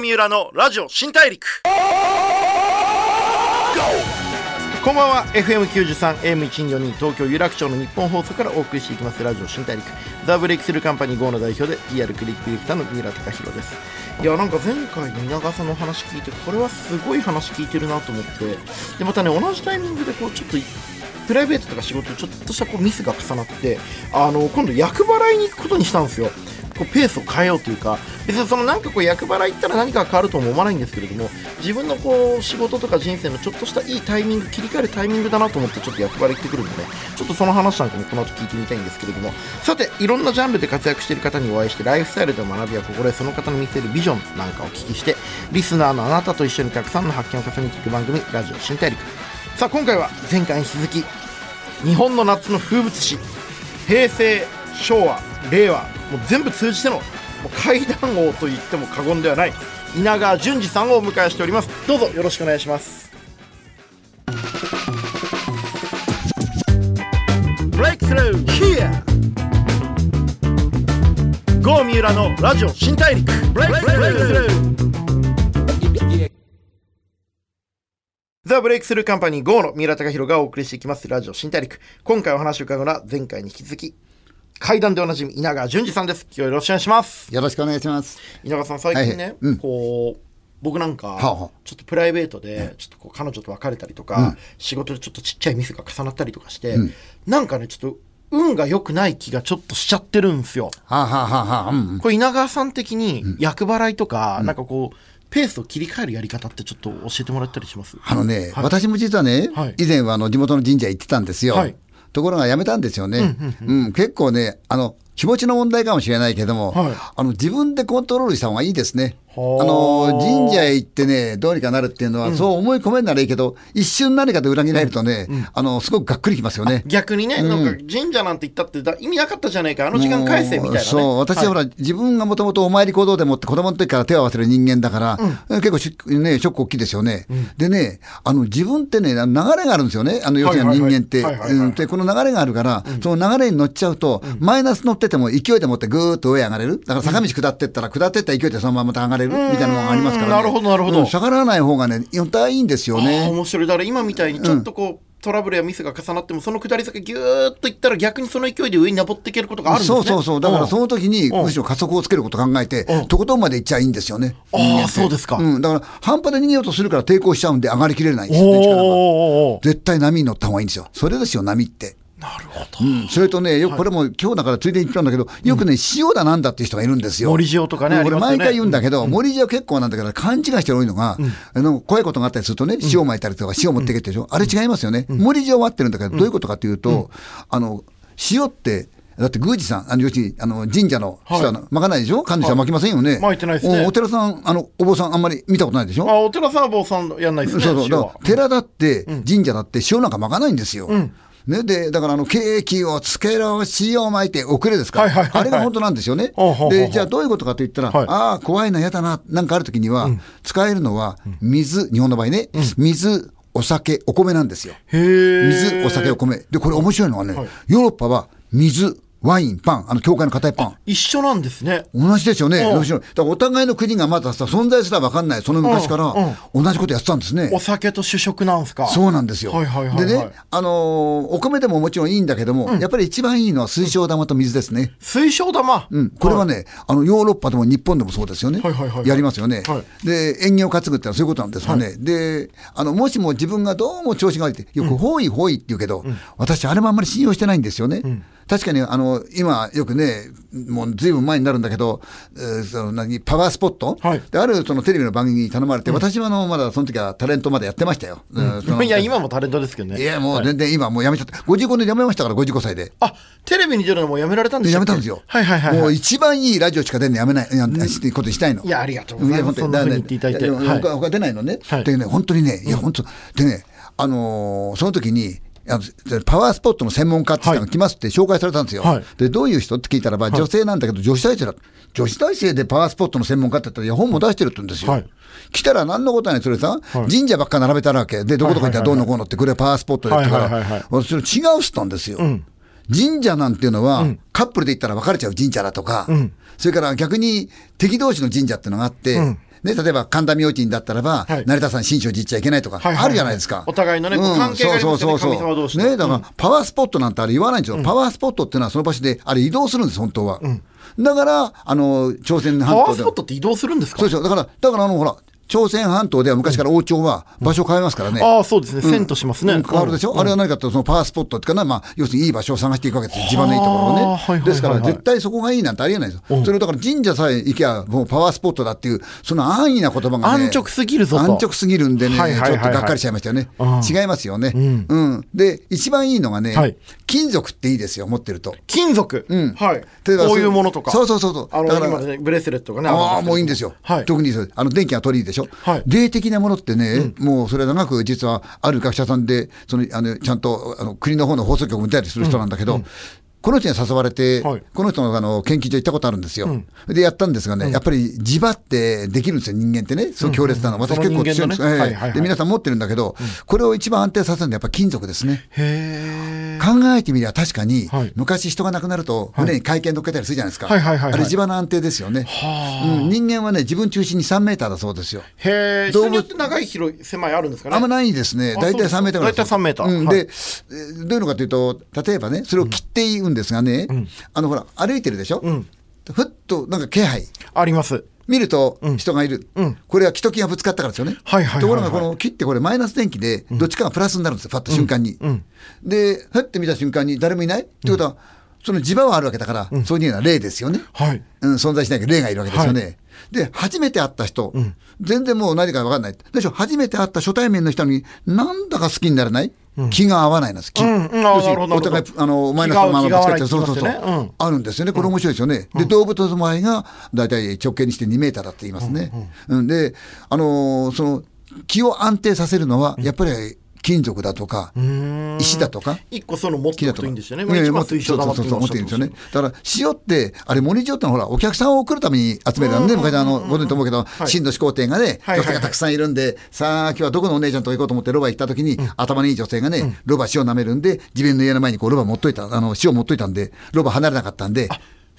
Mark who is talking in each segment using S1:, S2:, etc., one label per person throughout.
S1: 三浦のラジオ新大陸。こんばんは。FM93 AM142 東京有楽町の日本放送からお送りしていきます。ラジオ新大陸。ザ・ブレイクスルーカンパニー GO の代表で PR クリックディレクターの三浦貴大です。いやなんか前回の稲川さんの話聞いてこれはすごい話聞いてるなと思って。でまたね同じタイミングでこうちょっとプライベートとか仕事ちょっとしたこうミスが重なってあの今度厄払いに行くことにしたんですよ。こうペースを変えようというか別にそのなんかこう役払い行ったら何か変わるとも思わないんですけれども自分のこう仕事とか人生のちょっとしたいいタイミング切り替えるタイミングだなと思ってちょっと役払い行ってくるんでねちょっとその話なんかもこの後聞いてみたいんですけれどもさていろんなジャンルで活躍している方にお会いしてライフスタイルで学びや心得その方の見せるビジョンなんかをお聞きしてリスナーのあなたと一緒にたくさんの発見を重ねていく番組ラジオ新大陸。さあ今回は前回に引き続き日本の夏の風物詩平成昭和令和もう全部通じてのもう階段王と言っても過言ではない稲川淳二さんをお迎えしております。どうぞよろしくお願いします。ブレイクスルー Here! 郷三浦のラジオ新大陸。ブレイクスルーザ・ブレイクスルーカンパニー GO の三浦貴大がお送りしていきます。ラジオ新大陸。今回お話を伺うのは前回に引き続き階段でおなじみ稲川淳二さんです。今日よろしくお願いします。
S2: よろしくお願いします。
S1: 稲川さん最近ね、
S2: はいうん。
S1: こう僕なんか、ちょっとプライベートでちょっとこう彼女と別れたりとか、仕事でちょっとちっちゃいミスが重なったりとかして、なんかねちょっと運が良くない気がちょっとしちゃってるんですよ。
S2: はあ、はあはあはあ、うん。うん。
S1: これ稲川さん的に厄払いとか、なんかこうペースを切り替えるやり方ってちょっと教えてもらったりします？
S2: あのね、
S1: はい。
S2: 私も実はね、
S1: はい。
S2: 以前はあの地元の神社行ってたんですよ。
S1: はい
S2: ところが辞めたんですよね。うん結構ね、あの、気持ちの問題かもしれないけども、
S1: はい
S2: あの自分でコントロールした方がいいですね。あ
S1: はあ
S2: の神社へ行ってね、どうにかなるっていうのは、そう思い込めるならいいけど、一瞬何かで裏切られるとね、あのすごくがっくりきますよね。
S1: 逆にね、なんか神社なんて言ったってだ意味なかったじゃないかあの時間返せみたいなね。
S2: そう、私はほら、自分がもともとお参り行動でもって子供の時から手を合わせる人間だから、結構し、ね、ショック大きいですよね。でね、あの、自分ってね、流れがあるんですよね。あの、要するに人間って。
S1: はいはいはいはい。はい
S2: うん。で、この流れがあるから、その流れに乗っちゃうと、マイナス乗ってても勢いでもってぐーっと上上がれる。だから坂道下ってったら、下ってった勢いでそのまままた上がれるみたいなのがありますからね。
S1: なるほどなるほど
S2: うん逆らわない方がね、本当はいいんですよね。
S1: 面白いだから今みたいにちょっとこう、トラブルやミスが重なってもその下り坂ギューッといったら逆にその勢いで上に登っていけることがあるんですね
S2: そうそうそう。だからそ
S1: の
S2: の時に、
S1: うん
S2: むしろ加速をつけることを考えて
S1: うん、
S2: とことんまで行っちゃいいんですよね。
S1: あー
S2: 人間って
S1: そうですか
S2: うん。だから、半端で逃げようとするから抵抗しちゃうんで上がりきれないんですよね、力が。絶対波に乗った方がいいんですよ。それですよ、波って。
S1: なるほど、
S2: うん、それとね、よくこれも今日だからついでに言ったんだけど、よくね、塩だなんだっていう人がいるんですよ。
S1: 森塩とかね
S2: 俺毎回言うんだけど、森塩結構なんだけど、勘違いしてる多いのが、あの怖いことがあったりするとね、塩巻いたりとか、塩持ってけってでしょ、あれ違いますよね。森塩は合ってるんだけど、どういうことかというと、あの、塩って、だって宮司さん、あの要するにあの神社の人は
S1: はい
S2: 巻かないでしょ、神主さん巻きませんよね。
S1: 巻いてないですね。
S2: おお寺さん、あのお坊さん、あんまり見たことないでしょ？
S1: あお寺さんは坊さんやんないですね
S2: そうそう、寺だって、神社だって塩なんか巻かないんですよ。ね、で、だからあの、ケーキをつけろ、塩を巻いて遅れですから、
S1: はいはいはいはい。
S2: あれが本当なんですよね。で、じゃあどういうことかと言ったら、
S1: はい。
S2: ああ、怖いな、嫌だな、なんかあるときには、使えるのは、水、日本の場合ね、水、お酒、お米なんですよ。水、お酒、お米。で、これ面白いのはね、
S1: はい。
S2: ヨーロッパは水、ワイン、パン、あの、教会の硬いパン。
S1: 一緒なんですね。
S2: 同じですよね。
S1: うん。
S2: だからお互いの国がまださ、存在すら分かんない、その昔から、同じことやってたんですね。
S1: お酒と主食なんですか？
S2: そうなんですよ。
S1: はいはいはいはい。
S2: でね、あのーお米でももちろんいいんだけども、やっぱり一番いいのは水晶玉と水ですね。
S1: 水晶玉？
S2: うん、これはね、あのヨーロッパでも日本でもそうですよね、
S1: はいはいはい。はい
S2: やりますよね、
S1: は
S2: で縁起を担ぐってのはそういうことなんですよね、であのもしも自分がどうも調子が悪いって、よく、ほいほいって言うけど、私、あれもあんまり信用してないんですよね。確かにあの今、よくね、もうずいぶん前になるんだけど、えーその何パワースポット、
S1: はい。
S2: であるそのテレビの番組に頼まれて、私はあのまだその時はタレントまでやってましたよ。うん。
S1: いや今もタレントですけどね。
S2: いや、もう全然今、もうやめちゃった、55でやめましたから、55歳で。
S1: あテレビに出るのもやめられたんで
S2: で
S1: したっけ？
S2: やめたんですよ。
S1: はいはいはい、
S2: もう
S1: はい、
S2: 一番いいラジオしか出んのやめない、やことしたいの。
S1: いやありがとうございます。
S2: や本当
S1: そんな風に言っていただいて。
S2: や
S1: はい。
S2: 他他出ないのね。
S1: はい。
S2: でね、本当にね、いや、本当、でね、あのーその時に、あのパワースポットの専門家って人が来ますって紹介されたんですよ。
S1: はい。
S2: で、どういう人って聞いたらば、女性なんだけど、女子大生だ。女子大生でパワースポットの専門家って言ったら、いや、本も出してるって言うんですよ。
S1: はい。
S2: 来たら何のことはない、それさ、
S1: はい。
S2: 神社ばっか並べたわけ。で、どこどこ行ったらどうのこうのって、これはパワースポットでってから、私違うっつったんですよ。神社なんていうのは、カップルで行ったら別れちゃう神社だとか、それから逆に敵同士の神社っていうのがあって、ね、例えば神田明神だったらば、
S1: はい
S2: 成田山新勝寺行っちゃいけないとか、
S1: はいはいはい
S2: あるじゃないですか。
S1: お互いのねこう関係がありますよね神様同士の
S2: ね、だから、パワースポットなんてあれ言わないんですよ。パワースポットっていうのはその場所で、あれ移動するんです、本当は。だから、あの、朝鮮
S1: パ
S2: 半島で
S1: ワースポッ。トって移動するんですか？
S2: そうですよ。だから、だからあの、ほら、朝鮮半島では昔から王朝は場所を変えますからね。
S1: ああ、そうですね。遷都しますね。
S2: うん変わるでしょ、あれは何かというとそのパワースポットっていうかな、まあ、要するにいい場所を探していくわけですよ、一番のいいところを
S1: はあ
S2: ね。
S1: はいはいはい
S2: ですから、絶対そこがいいなんてありえないですよ、それをだから神社さえ行けば、もうパワースポットだっていう、その安易な言葉がね、
S1: 安直すぎるぞと
S2: 安直すぎるんでね、
S1: はいはいはいはい
S2: ちょっとがっかりしちゃいましたよね、
S1: うん
S2: 違いますよね、うんで、一番いいのがね、
S1: はい
S2: 金属っていいですよ、持ってると。
S1: 金属？
S2: うん
S1: はい。こういうものとか。
S2: そうそうそうそう
S1: あの、ね、ブレスレットがね。
S2: ああ、もういいんですよ。
S1: はい。
S2: 特にあの電気が取りいいでしょ、
S1: はい。
S2: 霊的なものってね、もうそれは長く実はある学者さんで、そのあのちゃんとあの国の方の放送局も出たりする人なんだけど、この人に誘われて、
S1: はい。
S2: この人のあの研究所行ったことあるんですよ。で、やったんですがね、やっぱり磁場ってできるんですよ、人間ってね、そう強烈なの。私
S1: その
S2: 結構強いん。です、
S1: ね。
S2: ええ
S1: はいはいはい。
S2: で、皆さん持ってるんだけど、これを一番安定させるのはやっぱ金属ですね。考えてみれば確かに、
S1: はい。
S2: 昔人が亡くなると胸に会見乗っけたりするじゃないですか。
S1: はいはいはいはい。
S2: あれ地場の安定ですよね、うん。人間はね、自分中心に3メーターだそうですよ。
S1: へえ。
S2: 動物。
S1: って長い、広い、狭いあるんですかね。
S2: あんまないですね。
S1: あ
S2: 大体3
S1: そうですか。
S2: メーターぐらい。
S1: 大体3メーター。
S2: で、えーどういうのかというと、例えばね、それを切っていくんですがね、あのほら、歩いてるでしょ、
S1: ん。
S2: ふっとなんか気配。
S1: あります。
S2: 見ると人がいる、
S1: うん。
S2: これは木と木がぶつかったからですよね。
S1: はいはいはいはい。
S2: ところがこの木ってこれマイナス電気でどっちかがプラスになるんですよ、パッと瞬間に。で、ふって見た瞬間に誰もいない、ってことは、その磁場はあるわけだから、そういうのは霊ですよね。
S1: はい。
S2: うん、存在しないけど霊がいるわけですよね。で、初めて会った人、全然もう何か分かんない。でしょ、初めて会った初対面の人に、なんだか好きにならない、気が合わないなんです。気。
S1: うん。う
S2: お互い、あの、マイナスのままぶつかって、そうそうそう、
S1: ねうん。
S2: あるんですよね。これ面白いですよね。で、動物の場合が、だいたい直径にして2メーターだって言いますね。うんで、あのーその、気を安定させるのは、やっぱり金属だとか、石だとか、
S1: 一個その持っておくといいんですよね。まあ一番水晶玉って
S2: 持ってるんですよね。だから、塩って、あれ、森塩ってほら、お客さんを送るために集めるのね、昔あの、ご存知と思うけど、真の始皇帝がね、女性がたくさんいるんで、さあ、今日はどこのお姉ちゃんと行こうと思ってロバ行った時に、頭のいい女性がね、ロバ塩舐めるんで、自分の家の前にこう、ロバ持っといた、あの、塩持っといたんで、ロバ離れなかったんで、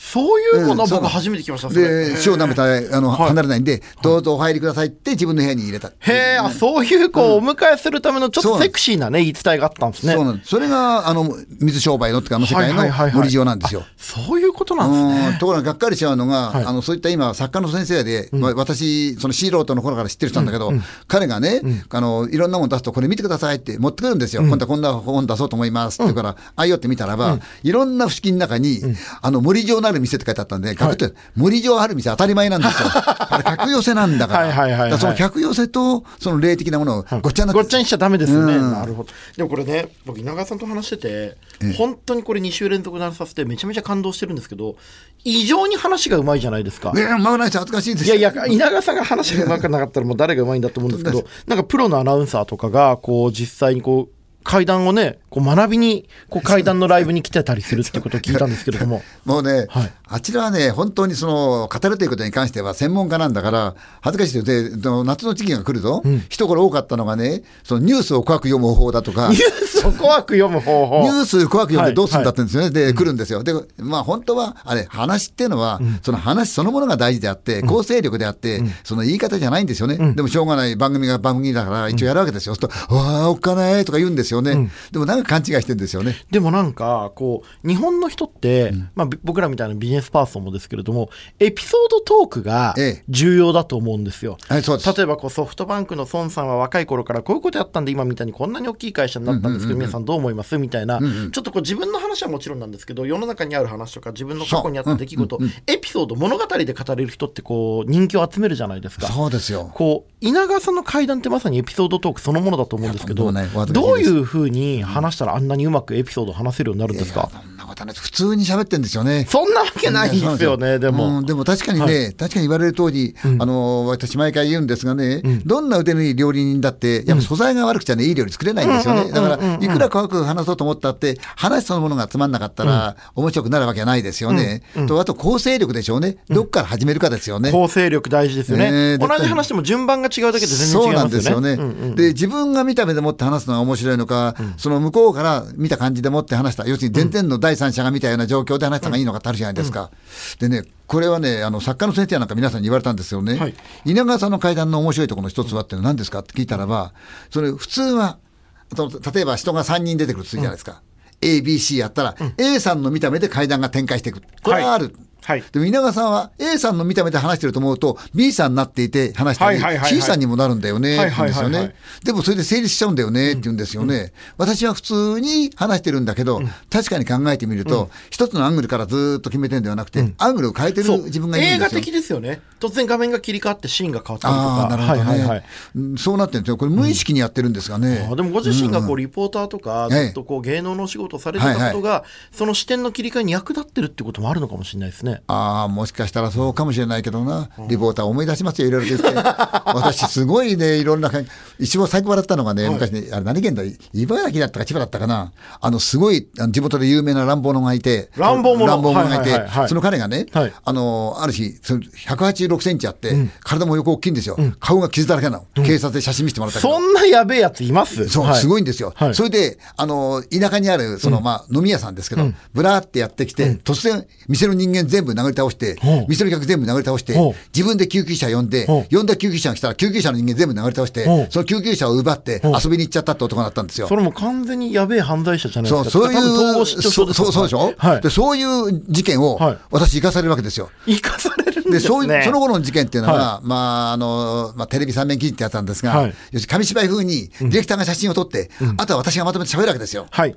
S1: そういうもの。僕初めて聞きました。
S2: で、塩舐めたら、あの、離れないんで、どうぞお入りくださいって自分の部屋に入れた。
S1: へえ、あ、そういう、こう、お迎えするためのちょっとセクシーなね、言い伝えがあったんですね。
S2: そうなんです。それが、あの、水商売のっていうか、あの世界の
S1: はいはいはいはい。
S2: 森塩なんですよ。
S1: そういうことなんですね。
S2: うん。ところががっかりしちゃうのが、
S1: はい。
S2: あのそういった今、作家の先生で、わ私、その素人の頃から知ってる人なんだけど、彼がね、あの、いろんなもの出すと、これ見てくださいって持ってくるんですよ、今度はこんな本出そうと思いますって言うから、あいよって見たらば、いろんな不思議の中に、あの森状のある店って書いてあったんで、書くと、森状ある店当たり前なんですよ。あれ、客寄せなんだから、
S1: はいはいはいはい
S2: だからその客寄せと、その霊的なものをごっちゃになって
S1: ごっちゃにしちゃダメですよね。
S2: うん
S1: なるほど。でもこれね、僕、稲川さんと話してて、本当にこれ2週連続で話させて、めちゃめちゃ感動してるんですけど、異常に話がうまいじゃないですか。
S2: ねえ、まあないです恥ずかしいです
S1: いやいや、稲川さんが話がうまくなかったら、もう誰がうまいんだと思うんですけど、なんかプロのアナウンサーとかが、こう、実際にこう、階段をね、こう学びに、こう階段のライブに来てたりするっていうことを聞いたんですけれども。
S2: もうね、
S1: はい。
S2: あちらはね、本当にその語るということに関しては専門家なんだから、恥ずかしいで夏の時期が来ると、一頃多かったのがね、そのニュースを怖く読む方法だとか、
S1: ニュースを怖く読む方法。
S2: ニュース怖く読んでどうするんだってんですよね。で、来るんですよ。で、まあ本当は、あれ、話っていうのは、その話そのものが大事であって、構成力であって、その言い方じゃないんですよね。でもしょうがない。番組が番組だから一応やるわけですよ。そうすると、わあ、おっかないとか言うんですよね。でもなんか勘違いしてるんですよね。
S1: でもなんか、こう、日本の人って、まあび僕らみたいなビジネスパーソンもですけれども、エピソードトークが
S2: ええ
S1: 重要だと思うんですよ。
S2: はい、そうです。
S1: 例えばこうソフトバンクの孫さんは若い頃からこういうことやったんで今みたいにこんなに大きい会社になったんですけど皆さんどう思いますみたいなちょっとこう自分の話はもちろんなんですけど世の中にある話とか自分の過去にあった出来事エピソード物語で語れる人ってこう人気を集めるじゃないですか。
S2: そうですよ。
S1: こう稲川さんの会談ってまさにエピソードトークそのものだと思うんですけど、どう
S2: です
S1: いうふうに話したらあんなにうまくエピソードを話せるようになるんですか？
S2: いやそんなことはない普通に喋ってんですよね。
S1: そんなわけないんですよね、でも。
S2: うんでも確かにね、確かに言われる通り、あの私、毎回言うんですがね、どんな腕のいい料理人だって、やっぱ素材が悪くちゃね、いい料理作れないんですよね。だから、いくら怖く話そうと思ったって、話そのものがつまんなかったら、面白くなるわけはないですよね。と、あと構成力でしょうね。どっから始めるかですよね。
S1: 構成力大事ですよね。同じ話でも順番が違うだけで全然違
S2: そ
S1: いうま
S2: なんですよね。で、自分が見た目でもって話すのが面白いのか、その向こうから見た感じでもって話した、要するに全然の第三三者が見たような状況で話した方がいいのかってあるじゃないですか。でね、これはね、あの作家の先生なんか皆さんに言われたんですよね。
S1: はい
S2: 稲川さんの会談の面白いところの一つはって何ですか？って聞いたらば、それ普通は、例えば人が3人出てくるとするじゃないですか。A、B、C やったら、A さんの見た目で会談が展開していく。これはある。
S1: はい
S2: でも稲川さんは A さんの見た目で話してると思うと B さんになっていて話したり
S1: はいはいはいはい。
S2: C さんにもなるんだよねって言うんですよ
S1: はいはいはいは
S2: ね。でもそれで成立しちゃうんだよねって言うんですよね。私は普通に話してるんだけど、確かに考えてみると、一つのアングルからずーっと決めてるんではなくて、アングルを変えてる自分がいるんですよ。
S1: 映画的ですよね。突然画面が切り替わってシーンが変わったりとか。
S2: なるほど。ね、
S1: はいはいはい。
S2: うんそうなってるんですよ。これ無意識にやってるんですがね。
S1: あでもご自身がこうリポーターとか、
S2: ええ。
S1: ずっとこう芸能のお仕事をされてたことが、その視点の切り替えに役立ってるってこともあるのかもしれないですね。
S2: ああ、もしかしたらそうかもしれないけどな、リポーター思い出しますよ、いろいろと言って。私、すごいね、いろんな感じ、一番最高笑ったのがね、昔ね、あれ何県だ、茨城だったか千葉だったかな、あの、すごい、あの地元で有名な乱暴者がいて、
S1: 乱暴者。
S2: 乱暴者がいて。その彼がね
S1: はい、
S2: あの、ある日、その186センチあって、体も横大きいんですよ。顔が傷だらけなの。警察で写真見せてもらったけど。
S1: そんなやべえやついます？
S2: そう、
S1: はい。
S2: すごいんですよ。
S1: はい。
S2: それで、あの、田舎にある、その、まあ、飲み屋さんですけど、ぶらーってやってきて、突然、店の人間全部殴り倒して店の客全部殴り倒して自分で救急車呼んで呼んだ救急車が来たら、救急車の人間全部殴り倒してその救急車を奪って遊びに行っちゃったって男だったんですよ
S1: そ。れも完全にやべえ犯罪者じゃないですか。
S2: そうそう
S1: 症です
S2: そうそうでしょ、
S1: はい
S2: で。。そういう事件を
S1: はい、
S2: 私、生かされるわけですよ。
S1: 生かされるん
S2: で、
S1: ね。
S2: そういう、その頃の事件っていうのは、
S1: は
S2: まあ、あの、まあ、テレビ三面記事ってやつなんですが、
S1: はい
S2: 要するに紙芝居風に、ディレクターが写真を撮って、あとは私がまとめて喋るわけですよ。
S1: はい。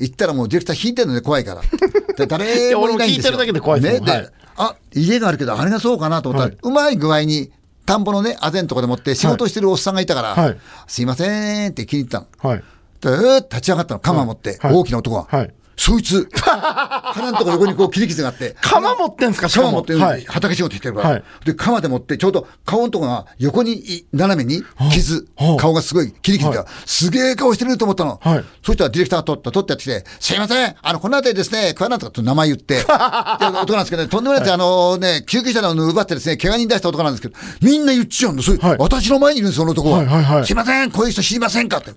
S2: 行ったらもうディレクター引いてるので怖いから。で誰もいないんですよ。
S1: 俺も聞いてるだけで怖い
S2: ね。
S1: はい
S2: で、あ、家があるけど、あれがそうかなと思ったら、
S1: はいう
S2: まい具合に、田んぼのね、あぜんとこでもって仕事してるおっさんがいたから、
S1: はい
S2: すいませんって気に入ったの。
S1: はい。
S2: で、えー立ち上がったの、鎌持って、
S1: はい
S2: 大きな男が。
S1: はい
S2: そいつ、鼻のとこ横にこう切り傷があって、
S1: 鎌持ってんすか
S2: 鎌持って、
S1: はい。
S2: 畑仕事してるから、
S1: はい。
S2: で、鎌で持って、ちょうど顔のとこが横にい斜めに傷、
S1: はあ。
S2: 顔がすごい切り傷が、
S1: は
S2: すげえ顔してると思ったの。
S1: はい。
S2: そしたらディレクターが撮った、撮ってやってきて、すいません、あの、この辺りですね、桑名とかと名前言って、で男なんですけどね、とんでもないです、あのね、救急車の奪ってですね、怪我人出した男なんですけど、みんな言っちゃうんだ。そ私の前にいるんです、その男は。
S1: はいはいはい。
S2: すいません、こういう人知りませんかって。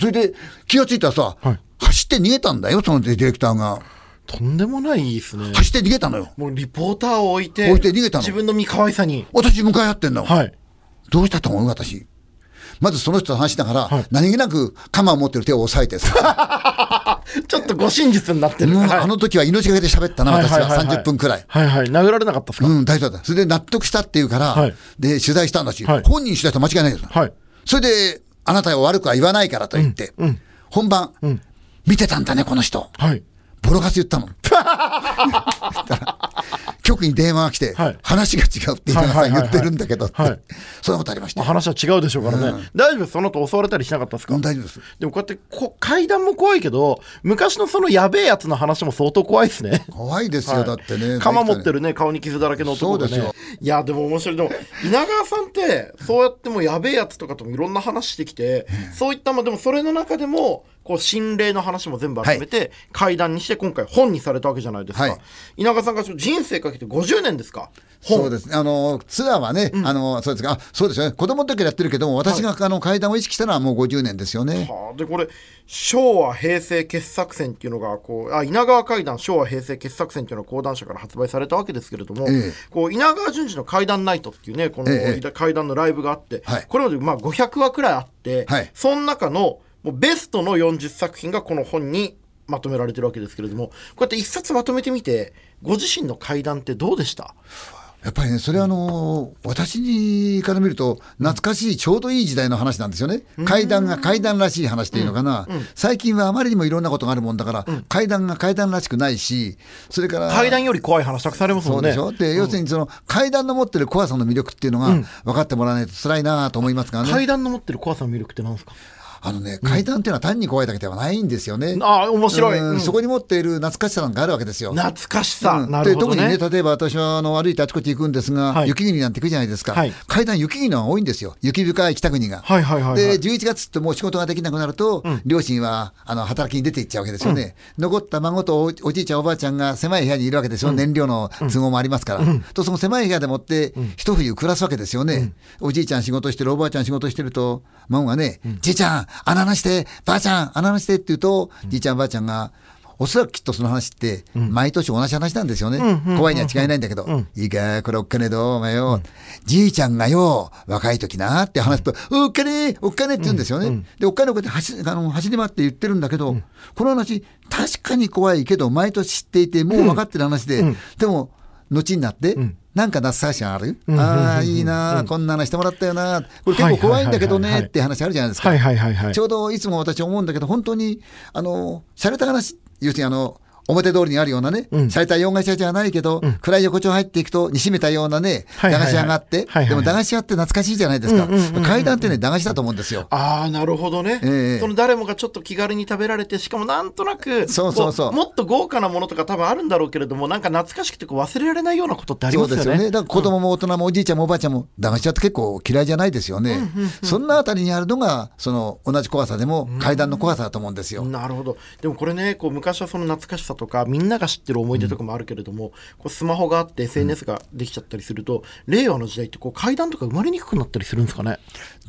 S2: それで気がついたらさ、
S1: はい
S2: 走って逃げたんだよ、そのディレクターが。
S1: とんでもないですね。
S2: 走って逃げたのよ。
S1: もうリポーターを置いて、
S2: 置いて逃げたの
S1: 自分の身可愛さに。
S2: 私向かい合ってんの。
S1: はい。
S2: どうしたと思う私？まずその人と話しながら、
S1: はい
S2: 何気なく鎌を持ってる手を押さえてさ、
S1: ちょっとご真実になってる。
S2: もう
S1: はい
S2: あの時は命がけで喋ったな、私は
S1: はいはいはいはい
S2: 30分くらい。
S1: はいはい。殴られなかったですか、
S2: うん、大丈夫だ。それで納得したっていうから、
S1: はい
S2: で、取材したんだし、
S1: はい
S2: 本人取材したら間違いないです。
S1: はい。
S2: それで、あなたは悪くは言わないからと言って、
S1: うん
S2: 本番、
S1: ん
S2: 見てたんだね、この人。
S1: はい。
S2: ボロカス言ったの。局に電話が来て、
S1: はい
S2: 話が違うって言ってるんだけどって、
S1: はいはい
S2: そんなことありました。
S1: 話は違うでしょうからね。大丈夫。その後襲われたりしなかったですか、
S2: うん大丈夫です。
S1: でもこうやってこ階段も怖いけど、昔のそのやべえやつの話も相当怖いですね。
S2: 怖いですよ、
S1: はい
S2: だってね。
S1: 鎌持ってるね、顔に傷だらけの男がね。いや、でも面白い。でも、稲川さんって、そうやってもうやべえやつとかともいろんな話してきて、そういった、まあでもそれの中でも、こう、心霊の話も全部集めて、怪談にして今回本にされたわけじゃないですか。
S2: はい。
S1: 稲川さんが人生かけて50年ですか？本。
S2: そうです。ね。あの、ツアーはね、あの、そうですか。あそうですよね。子供の時やってるけども、私が、あの、階段を意識したのはもう50年ですよね。
S1: はあ、でこれ昭和平成傑作選っていうのがこうあ稲川怪談昭和平成傑作選っていうのが講談社から発売されたわけですけれども、
S2: ええ。
S1: こう稲川淳二の怪談ナイトっていうねこの
S2: ええ。
S1: 怪談のライブがあって、
S2: はい。
S1: これまでまあ500話くらいあって、
S2: はい。
S1: その中のもうベストの40作品がこの本にまとめられてるわけですけれどもこうやって一冊まとめてみてご自身の怪談ってどうでした？
S2: やっぱりね、それはあの私から見ると、懐かしい、ちょうどいい時代の話なんですよね。階段が階段らしい話っていうのかな。最近はあまりにもいろんなことがあるもんだから、階段が階段らしくないし、それから。
S1: 怪談より怖い話たくさんありますもんね
S2: そうでしょ？で、要するにその階段の持ってる怖さの魅力っていうのが分かってもらわないと辛いなと思いますがね。
S1: 怪談の持ってる怖さの魅力って何ですか？
S2: あのね、階段っていうのは単に怖いだけではないんですよね。
S1: ああ面白い、
S2: うん。
S1: うん。
S2: そこに持っている懐かしさなんかあるわけですよ。
S1: 懐かしさ、
S2: うん。
S1: なるほどね。
S2: で特にね、例えば私はあの歩いてあちこち行くんですが、
S1: はい。
S2: 雪国なんて行くじゃないですか、
S1: はい。
S2: 階段、雪国のが多いんですよ、雪深い北国が。
S1: はいはいはいはい。
S2: で、11月ってもう仕事ができなくなると、両親はあの働きに出て行っちゃうわけですよね、残った孫とおおじいちゃん、おばあちゃんが狭い部屋にいるわけですよ、燃料の都合もありますから、とその狭い部屋でもって、一冬暮らすわけですよね、おじいちゃん仕事してる、おばあちゃん仕事してると、孫がね、じいちゃん、穴なして、ばあちゃん、穴なしてって言うと、じいちゃん、ばあちゃんが、おそらくきっとその話って、毎年同じ話なんですよね。怖いには違いないんだけど、いいか、これおっかねどう、お前よ、じいちゃんがよ、若い時なって話すと、おっかねおっかねって言うんですよね。で、おっかねおっかね走あの走り回って言ってるんだけど、この話、確かに怖いけど、毎年知っていて、もう分かってる話で、でも、後になって、なんか懐かしいのある、ああ、いいな、こんな話してもらったよな、これ結構怖いんだけどねって話あるじゃないですか。ちょうどいつも私思うんだけど、本当に、あの、洒落た話、要するにあの、表通りにあるようなね、
S1: うん
S2: 洒落た洋菓子屋じゃないけど、暗い横丁入っていくと、にしめたようなね、駄菓子屋があって、でも駄菓子屋って懐かしいじゃないですか。階段ってね、駄菓子だと思うんですよ。
S1: ああ、なるほどね、
S2: ええ
S1: その誰もがちょっと気軽に食べられて、しかもなんとなく、
S2: そうそうそう
S1: こもっと豪華なものとか多分あるんだろうけれども、なんか懐かしくてこう忘れられないようなことってあり
S2: そ
S1: ますよね。
S2: うですよね。だから子供も大人もおじいちゃんもおばあちゃんも駄菓子屋って結構嫌いじゃないですよね。そんなあたりにあるのが、その同じ怖さでも階段の怖さだと思うんですよ。
S1: なるほどでもこれねこう昔はその懐かしさとかみんなが知ってる思い出とかもあるけれども、こうスマホがあって SNS ができちゃったりすると、令和の時代ってこう階段とか生まれにくくなったりするんですかね？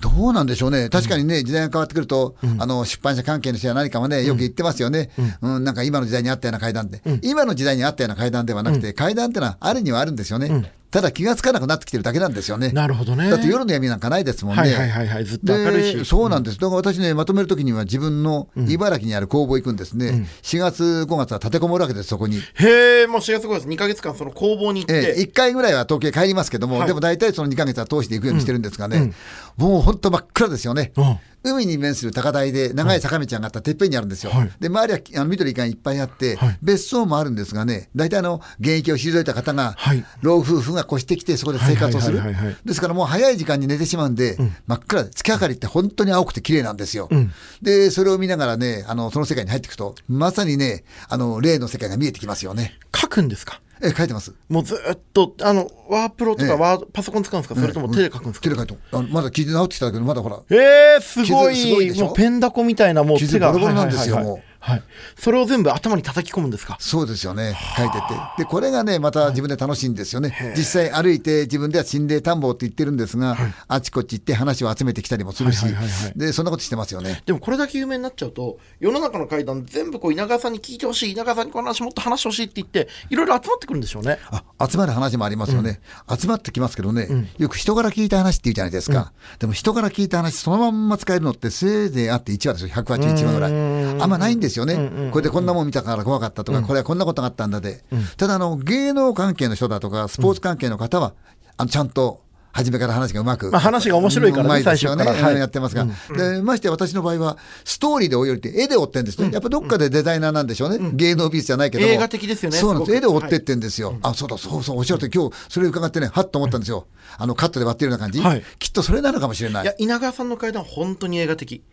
S2: どうなんでしょうね、確かにね、時代が変わってくると、あの出版社関係の人や何かもね、よく言ってますよね、うん。なんか今の時代にあったような階段って、今の時代にあったような階段ではなくて、階段ってのはあるにはあるんですよね、ただ気がつかなくなってきてるだけなんですよね。
S1: なるほどね
S2: だって夜の闇なんかないですもんね。
S1: はいはいはいはいずっと明るいし
S2: でそうなんです。だから私ね、まとめるときには自分の茨城にある工房行くんですね。4月、5月は立てこもるわけです、そこに。
S1: へえもう4月5月2か月間その工房に行って、
S2: ええ、1回ぐらいは東京へ帰りますけども、
S1: はい
S2: でも大体その2ヶ月は通していくようにしてるんですがね、もう本当真っ暗ですよね。
S1: うん
S2: 海に面する高台で長い坂道上がったてっぺんにあるんですよ。
S1: はい
S2: で、周りはあの緑がいっぱいあって、
S1: はい
S2: 別荘もあるんですがね、大体あの、現役を退いた方が、
S1: はい
S2: 老夫婦が越してきてそこで生活をする。ですからもう早い時間に寝てしまうんで、真っ暗で、月明かりって本当に青くて綺麗なんですよ。
S1: ん。
S2: で、それを見ながらね、あの、その世界に入っていくと、まさにね、あの、霊の世界が見えてきますよね。
S1: 書くんですか？
S2: え、書いてます。
S1: もうずっとあのワープロと
S2: ええ。
S1: かワード、パソコン使うんですか？それとも手で書くんですか、
S2: 手で書いてあのまだ聞いて直ってきただけど、まだほら、
S1: えー、すごい。
S2: 傷すごい
S1: もうペンダコみたいなもう
S2: 傷
S1: 手が。
S2: ボロボロなんですよもう
S1: はい、それを全部頭に叩き込むんですか？
S2: そうですよね、書いてて。で、これがね、また自分で楽しいんですよね。実際歩いて、自分では心霊探訪って言ってるんですが、あちこち行って話を集めてきたりもするし
S1: はいはいはいはい、
S2: で、そんなことしてますよね。
S1: でもこれだけ有名になっちゃうと世の中の怪談全部こう稲川さんに聞いてほしい稲川さんにこの話もっと話してほしいって言っていろいろ集まってくるんでしょうね。
S2: あ集まる話もありますよね、集まってきますけどね、よく人から聞いた話って言うじゃないですか、でも人から聞いた話、そのまんま使えるのって、せいぜいあって1話ですよ、181話ぐらい、あんまないんですよね、これでこんなもん見たから怖かったとか、これはこんなことがあったんだで、ただあの、芸能関係の人だとか、スポーツ関係の方は、あのちゃんと。初めから話がうまく、
S1: まあ話が面白いからね
S2: うまいですよね、
S1: はい
S2: やってますが、でましてや私の場合は、ストーリーで追い降りて、絵で追ってんですね、やっぱどっかでデザイナーなんでしょうね、芸能美術じゃないけども、
S1: 映画的ですよね
S2: そうなんです、絵で追ってってんですよ、あそうだ、そうそう、おっしゃるとり、今日それ伺ってね、はっと思ったんですよ、あのカットで割ってるような感じ、
S1: はい。
S2: きっとそれなのかもしれない。い。
S1: や稲川さんの怪談は本当に映画的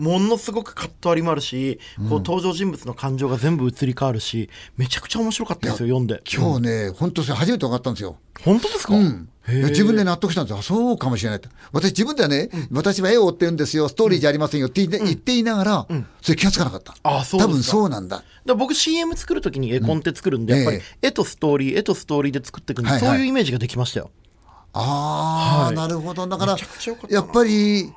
S1: ものすごくカット割りもあるし、こう登場人物の感情が全部移り変わるしめちゃくちゃ面白かったですよ読んで。
S2: 今日ね、本当それ初めて分かったんですよ。
S1: 本当ですか、
S2: うん。自分で納得したんですよ。あそうかもしれない。私自分ではね、私は絵を追ってるんですよ、ストーリーじゃありませんよって言って,、いながら、それ気がつかなかった。
S1: あそう
S2: 多分そうなんだ。
S1: だ僕 CM 作るときに絵コンテ作るんで、やっぱり
S2: え
S1: 絵とストーリー絵とストーリーで作っていくんで、
S2: はいはい。
S1: そういうイメージができましたよ。
S2: ああ、
S1: はい。
S2: なるほど。だからやっぱり、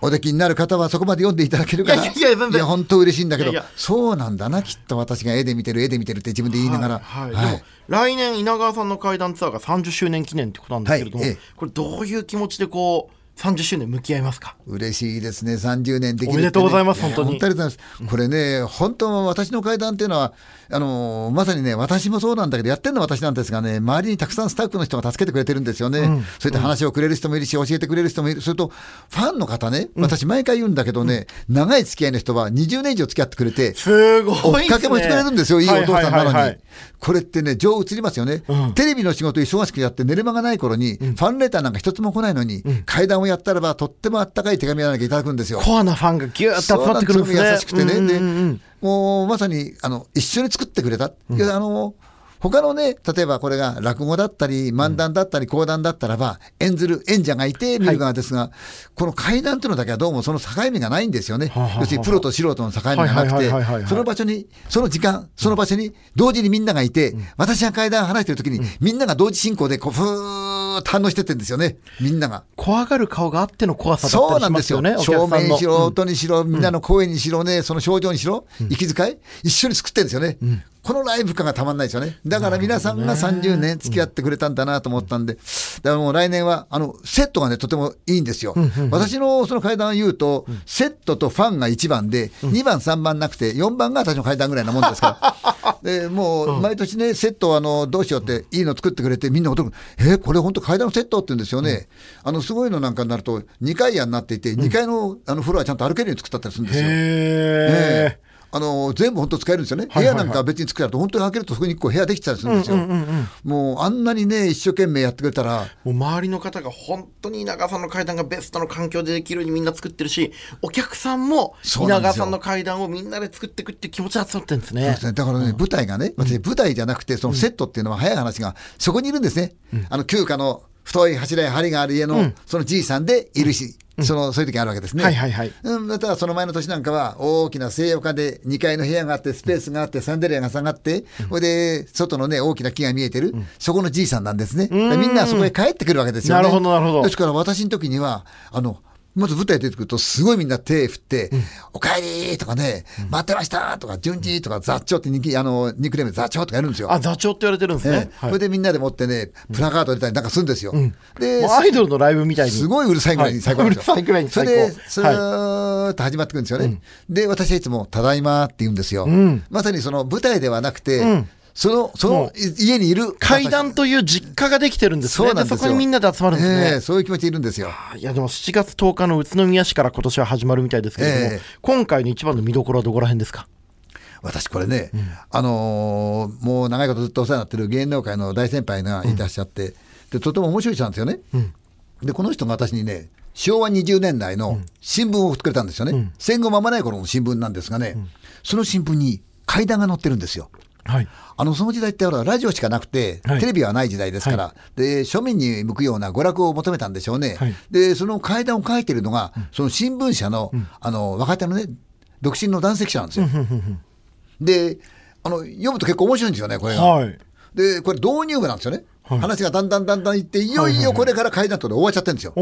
S2: おできになる方はそこまで読んでいただけるから、
S1: いやいや
S2: 本当嬉しいんだけど。そうなんだな、きっと私が絵で見てる、絵で見てるって自分で言いながら。
S1: はい。
S2: はい。
S1: でも来年稲川さんの怪談ツアーが30周年記念ってことなんですけれども、これどういう気持ちでこう30周年向き合いますか？
S2: 嬉しいですね、30年できるね、
S1: おめでとうございます本当に。
S2: や本当にありがとうございます。これね、本当、私の会談っていうのは、あのまさにね、私もそうなんだけど、やってるのは私なんですがね、周りにたくさんスタッフの人が助けてくれてるんですよね。そういった話をくれる人もいるし、教えてくれる人もいる。それと、ファンの方ね、私、毎回言うんだけどね、長い付き合いの人は20年以上付き合ってくれて、
S1: すごい
S2: 追っかけもしてくれるんですよ、いいお父さんなのに。これってね、情移りますよね、テレビの仕事忙しくやって寝る間がない頃に、ファンレターなんか一つも来ないのに、階段をやったらば、とってもあったかい手紙をやらなきゃいただくんですよ。
S1: コアなファンがギューッと集まってくるんですね
S2: 優しくてね、もうまさにあの一緒に作ってくれた、いやあの他のね、例えばこれが落語だったり、漫談だったり、講談だったらば、演ずる演者がいて見る側ですが、この怪談というのだけはどうもその境目がないんですよね。
S1: はあは
S2: 要するにプロと素人の境目がなく
S1: はいはいはいはいはい。
S2: て、その場所に、その時間、その場所に同時にみんながいて、私が怪談を話しているときに、みんなが同時進行でこう、ふーーっと反応してってんですよね、みんなが。
S1: 怖がる顔があっての怖さだ
S2: そう
S1: ったり
S2: なんでよ。
S1: しますすよね。お
S2: 正
S1: 客さんの
S2: 面にしろ、音にしろ、みんなの声にしろね、その症状にしろ、息遣い、一緒に作ってるんですよね。このライブ感がたまんないですよね。だから皆さんが30年付き合ってくれたんだなと思ったんで、だからもう来年は、あの、セットがね、とてもいいんですよ。私のその階段を言うと、セットとファンが1番で、2番、3番なくて、4番が私の階段ぐらいなもんですから。で、もう、毎年ね、セットをあの、どうしようって、いいの作ってくれて、みんな驚く。えーこれ本当階段のセットって言うんですよね。あの、すごいのなんかになると、2階屋になっていて、2階のあのフロアちゃんと歩けるように作ったりするんですよ。
S1: へ
S2: ええあの全部本当使えるんですよね、部屋なんか別に作ると、本当に開けるとそこに1個部屋できてたりするんですよ。もうあんなにね、一生懸命やってくれたら、
S1: もう周りの方が本当に稲川さんの階段がベストの環境でできるようにみんな作ってるし、お客さんも稲川さんの階段をみんなで作っていくって気持ちが集まってるんですね。
S2: ね。だからね、舞台がね、私、舞台じゃなくて、そのセットっていうのは早い話が、そこにいるんですね。あの、旧家の太い柱や梁がある家の、そのじいさんでいるし、その、そういう時あるわけですね。
S1: はいはいはい
S2: うん、またその前の年なんかは、大きな西洋化で2階の部屋があって、スペースがあって、サンデリアが下がって、それで、外のね、大きな木が見えてる、そこのじいさんなんですね。みんなそこへ帰ってくるわけですよね。
S1: なるほどなるほど
S2: ですから私の時には、あの、まず舞台出てくると、すごいみんな手振って、おかえりとかね、待ってましたとか、順次とか、座長ってニキあのニックネームで座長とかやるんですよ。
S1: あ、座長って言われてるんですね。
S2: ええ
S1: はい
S2: それでみんなで持ってね、プラカード入れたりなんかするんですよ。で
S1: もうアイドルのライブみたいに。
S2: すごいうるさいぐらいに最高なんですよ。
S1: はいうるさいぐらいに
S2: そ
S1: 最高
S2: れで、スーッと始まってくるんですよね。で、私はいつも、ただいまって言うんですよ。まさにその舞台ではなくて、その、そ
S1: も
S2: の家にいる。
S1: 階段という実家ができてるんですね。
S2: そうなんですよ
S1: そこにみんなで集まるんですね。
S2: ええそういう気持ちでいるんですよ。
S1: いやでも7月10日の宇都宮市から今年は始まるみたいですけれども、
S2: ええ
S1: 今回の一番の見どころはどこら辺ですか？
S2: 私これね、あのーもう長いことずっとお世話になってる芸能界の大先輩がいらっしゃって、でとても面白い人なんですよね。でこの人が私にね昭和20年代の新聞を送ってくれたんですよね、戦後間もない頃の新聞なんですがね、その新聞に階段が載ってるんですよ。
S1: はい。
S2: あのその時代ってほらラジオしかなくて、
S1: はい
S2: テレビはない時代ですから、で庶民に向くような娯楽を求めたんでしょうね、
S1: はい
S2: でその階段を書いてるのが、その新聞社の,、あの若手のね独身の男性記者なんですよ。であの読むと結構面白いんですよねこれが。
S1: はい。
S2: でこれ導入部なんですよね、話がだんだんだんだんいっていよいよこれから階段とで終わっちゃってるんですよ。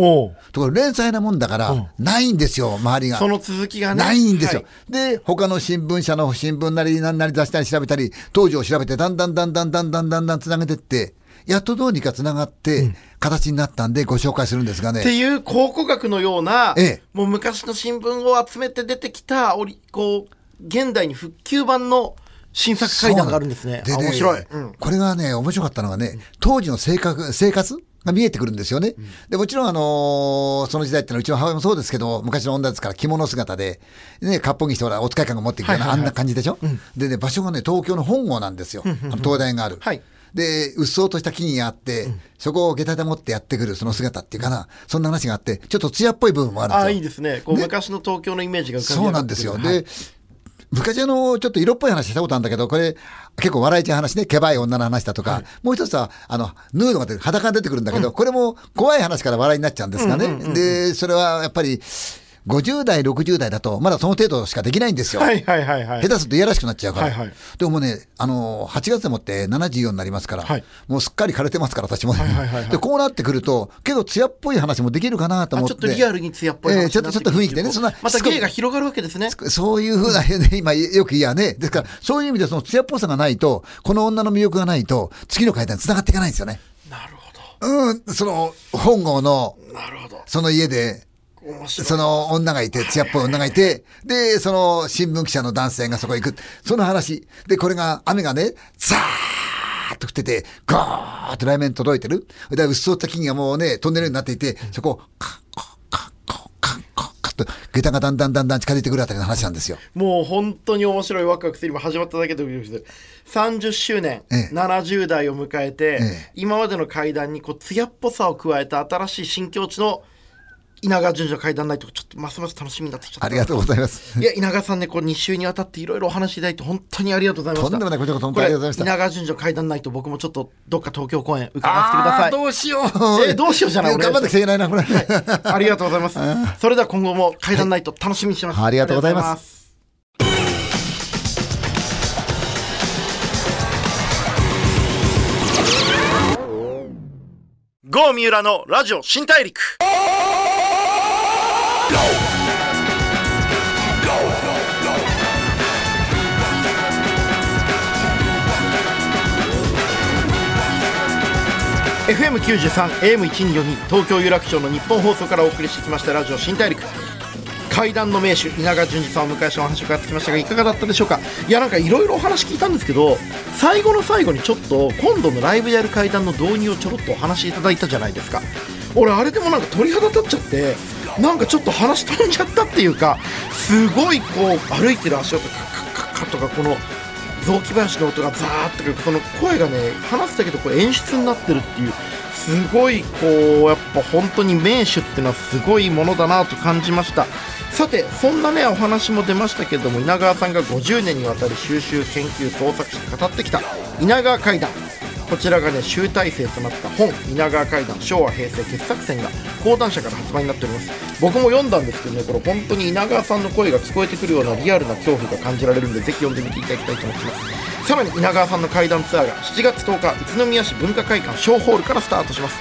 S2: ところが連載なもんだから、ないんですよ周りが。
S1: その続きがね。
S2: ないんですよ。
S1: はい
S2: で、他の新聞社の新聞なりなんなり出したり調べたり、当時を調べて、だんだんだんだんだんだんだんだんつなげてって、やっとどうにかつながって、形になったんでご紹介するんですがね。
S1: っていう考古学のような、
S2: ええ
S1: もう昔の新聞を集めて出てきたおりこう現代に復旧版の新作階段があるんですね。あ
S2: そうなん
S1: 面白い。うん
S2: これがね、面白かったのがね、当時の生活生活が見えてくるんですよね。でもちろん、あのーその時代ってのは、うちの母親もそうですけど、昔の女ですから着物姿で、ね、割烹着してほら、お使い感が持ってきて、
S1: はいはいはい
S2: あんな感じでしょ、でね、場所がね、東京の本郷なんですよ。あの東大がある。
S1: はい
S2: で、うっそうとした木々があって、そこを下駄で持ってやってくるその姿っていうかな、そんな話があって、ちょっと艶っぽい部分もあるんですよ。
S1: あいいですね。こう昔の東京のイメージが浮かび
S2: そうなんですよ。
S1: ってくるはい
S2: で、昔あの、ちょっと色っぽい話したことあるんだけど、これ、結構笑いちゃう話ね、けばい女の話だとか、もう一つは、あの、ヌードが出て裸が出てくるんだけど、これも怖い話から笑いになっちゃうんですがね。で、それはやっぱり、50代、60代だと、まだその程度しかできないんですよ。
S1: はいはいはいはい。
S2: 下手するといやらしくなっちゃうから。
S1: はいはい
S2: でももうね、あの8月でもって74になりますから、
S1: はい
S2: もうすっかり枯れてますから、私もね、
S1: はいはいはいはい
S2: で、こうなってくると、結構艶っぽい話もできるかなと思って。
S1: あちょっとリアルに艶っぽい話
S2: ええちょっとちょっと雰囲気でね、そんな。
S1: また芸が広がるわけですね。
S2: そういうふうな、ね、今よく言いやね。ですから、そういう意味でその艶っぽさがないと、この女の魅力がないと、次の階段に繋がっていかないんですよね。
S1: なるほ
S2: うん、その、本郷の、
S1: ど。なるほど。
S2: その家で。その女がいて、艶っぽい女がいて、で、その新聞記者の男性がそこへ行く。その話。で、これが、雨がね、ザーッと降ってて、ゴーッと来面に届いてる。で、うっそうった木々がもうね、トンネルになっていて、そこを、カッコッカッコッカッコッカッと、下駄がだんだんだんだん近づいてくるあたりの話なんですよ。
S1: もう本当に面白いワクワクする今始まっただけでドキドキする30周年、
S2: ええ
S1: 70代を迎えて、
S2: ええ
S1: 今までの階段にこう艶っぽさを加えた新しい新境地の稲川淳二の階段ないとちょっとますます楽しみになってきちゃった
S2: ありがとうございます。
S1: いや稲川さんねこう2週にわたっていろいろお話しいただいて本当にありがとうございました
S2: とんでもないこちらこそ本当にありがとうございました
S1: 稲川淳二の階段ないと僕もちょっとどっか東京公演伺わせてください
S2: どうしよう。
S1: えどうしようじゃない
S2: 頑張ってきていけないな、これ。
S1: ありがとうございます。それでは今後も階段ナイト楽しみにしてます。
S2: ありがとうございます
S1: ありがとうございます。郷三浦のラジオ新大陸 FM93、AM1242 東京有楽町の日本放送からお送りしてきましたラジオ新大陸。階段の名手稲川淳二さんをお迎えしてお話を伺ってきましたがいかがだったでしょうか？いやなんかいろいろお話聞いたんですけど最後の最後にちょっと今度のライブやる階段の導入をちょろっとお話しいただいたじゃないですか。俺あれでもなんか鳥肌立っちゃってなんかちょっと話飛んじゃったっていうかすごいこう歩いてる足音カッカッカッカとかこの雑木林の音がザーッとくるその声がね話すだけどこう演出になってるっていうすごいこうやっぱ本当に名手っていうのはすごいものだなと感じました。さてそんなねお話も出ましたけども稲川さんが50年にわたり収集研究創作して語ってきた稲川階段こちらがね集大成となった本「稲川階段昭和平成傑作選」が講談社から発売になっております。僕も読んだんですけどねこれ本当に稲川さんの声が聞こえてくるようなリアルな恐怖が感じられるんでぜひ読んでみていただきたいと思ってます。さらに稲川さんの階段ツアーが7月10日宇都宮市文化会館小ホールからスタートします。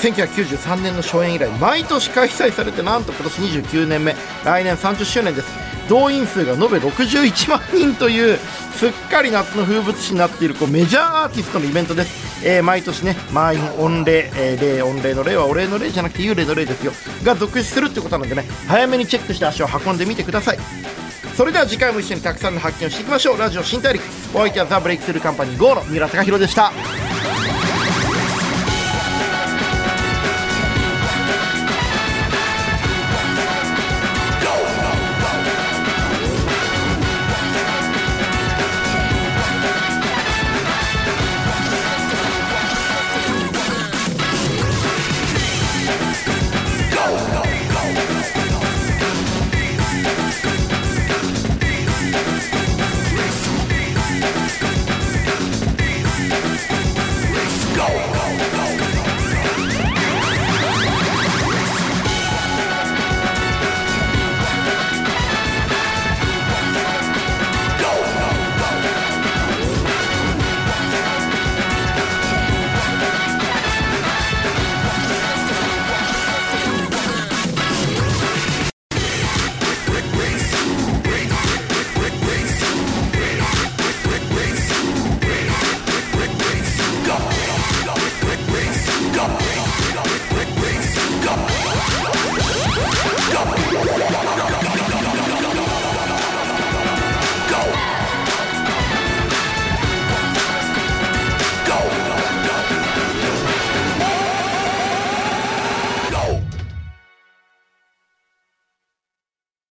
S1: 1993年の初演以来毎年開催されてなんと今年29年目。来年30周年です。動員数が延べ61万人というすっかり夏の風物詩になっているこうメジャーアーティストのイベントです、えー毎年ね満員御礼、えー礼御礼の礼はお礼の礼じゃなくて幽霊の礼ですよ。が続出するってことなのでね早めにチェックして足を運んでみてください。それでは次回も一緒にたくさんの発見をしていきましょう。ラジオ新大陸お相手はザ・ブレイクスルーカンパニー GO の三浦貴大でした。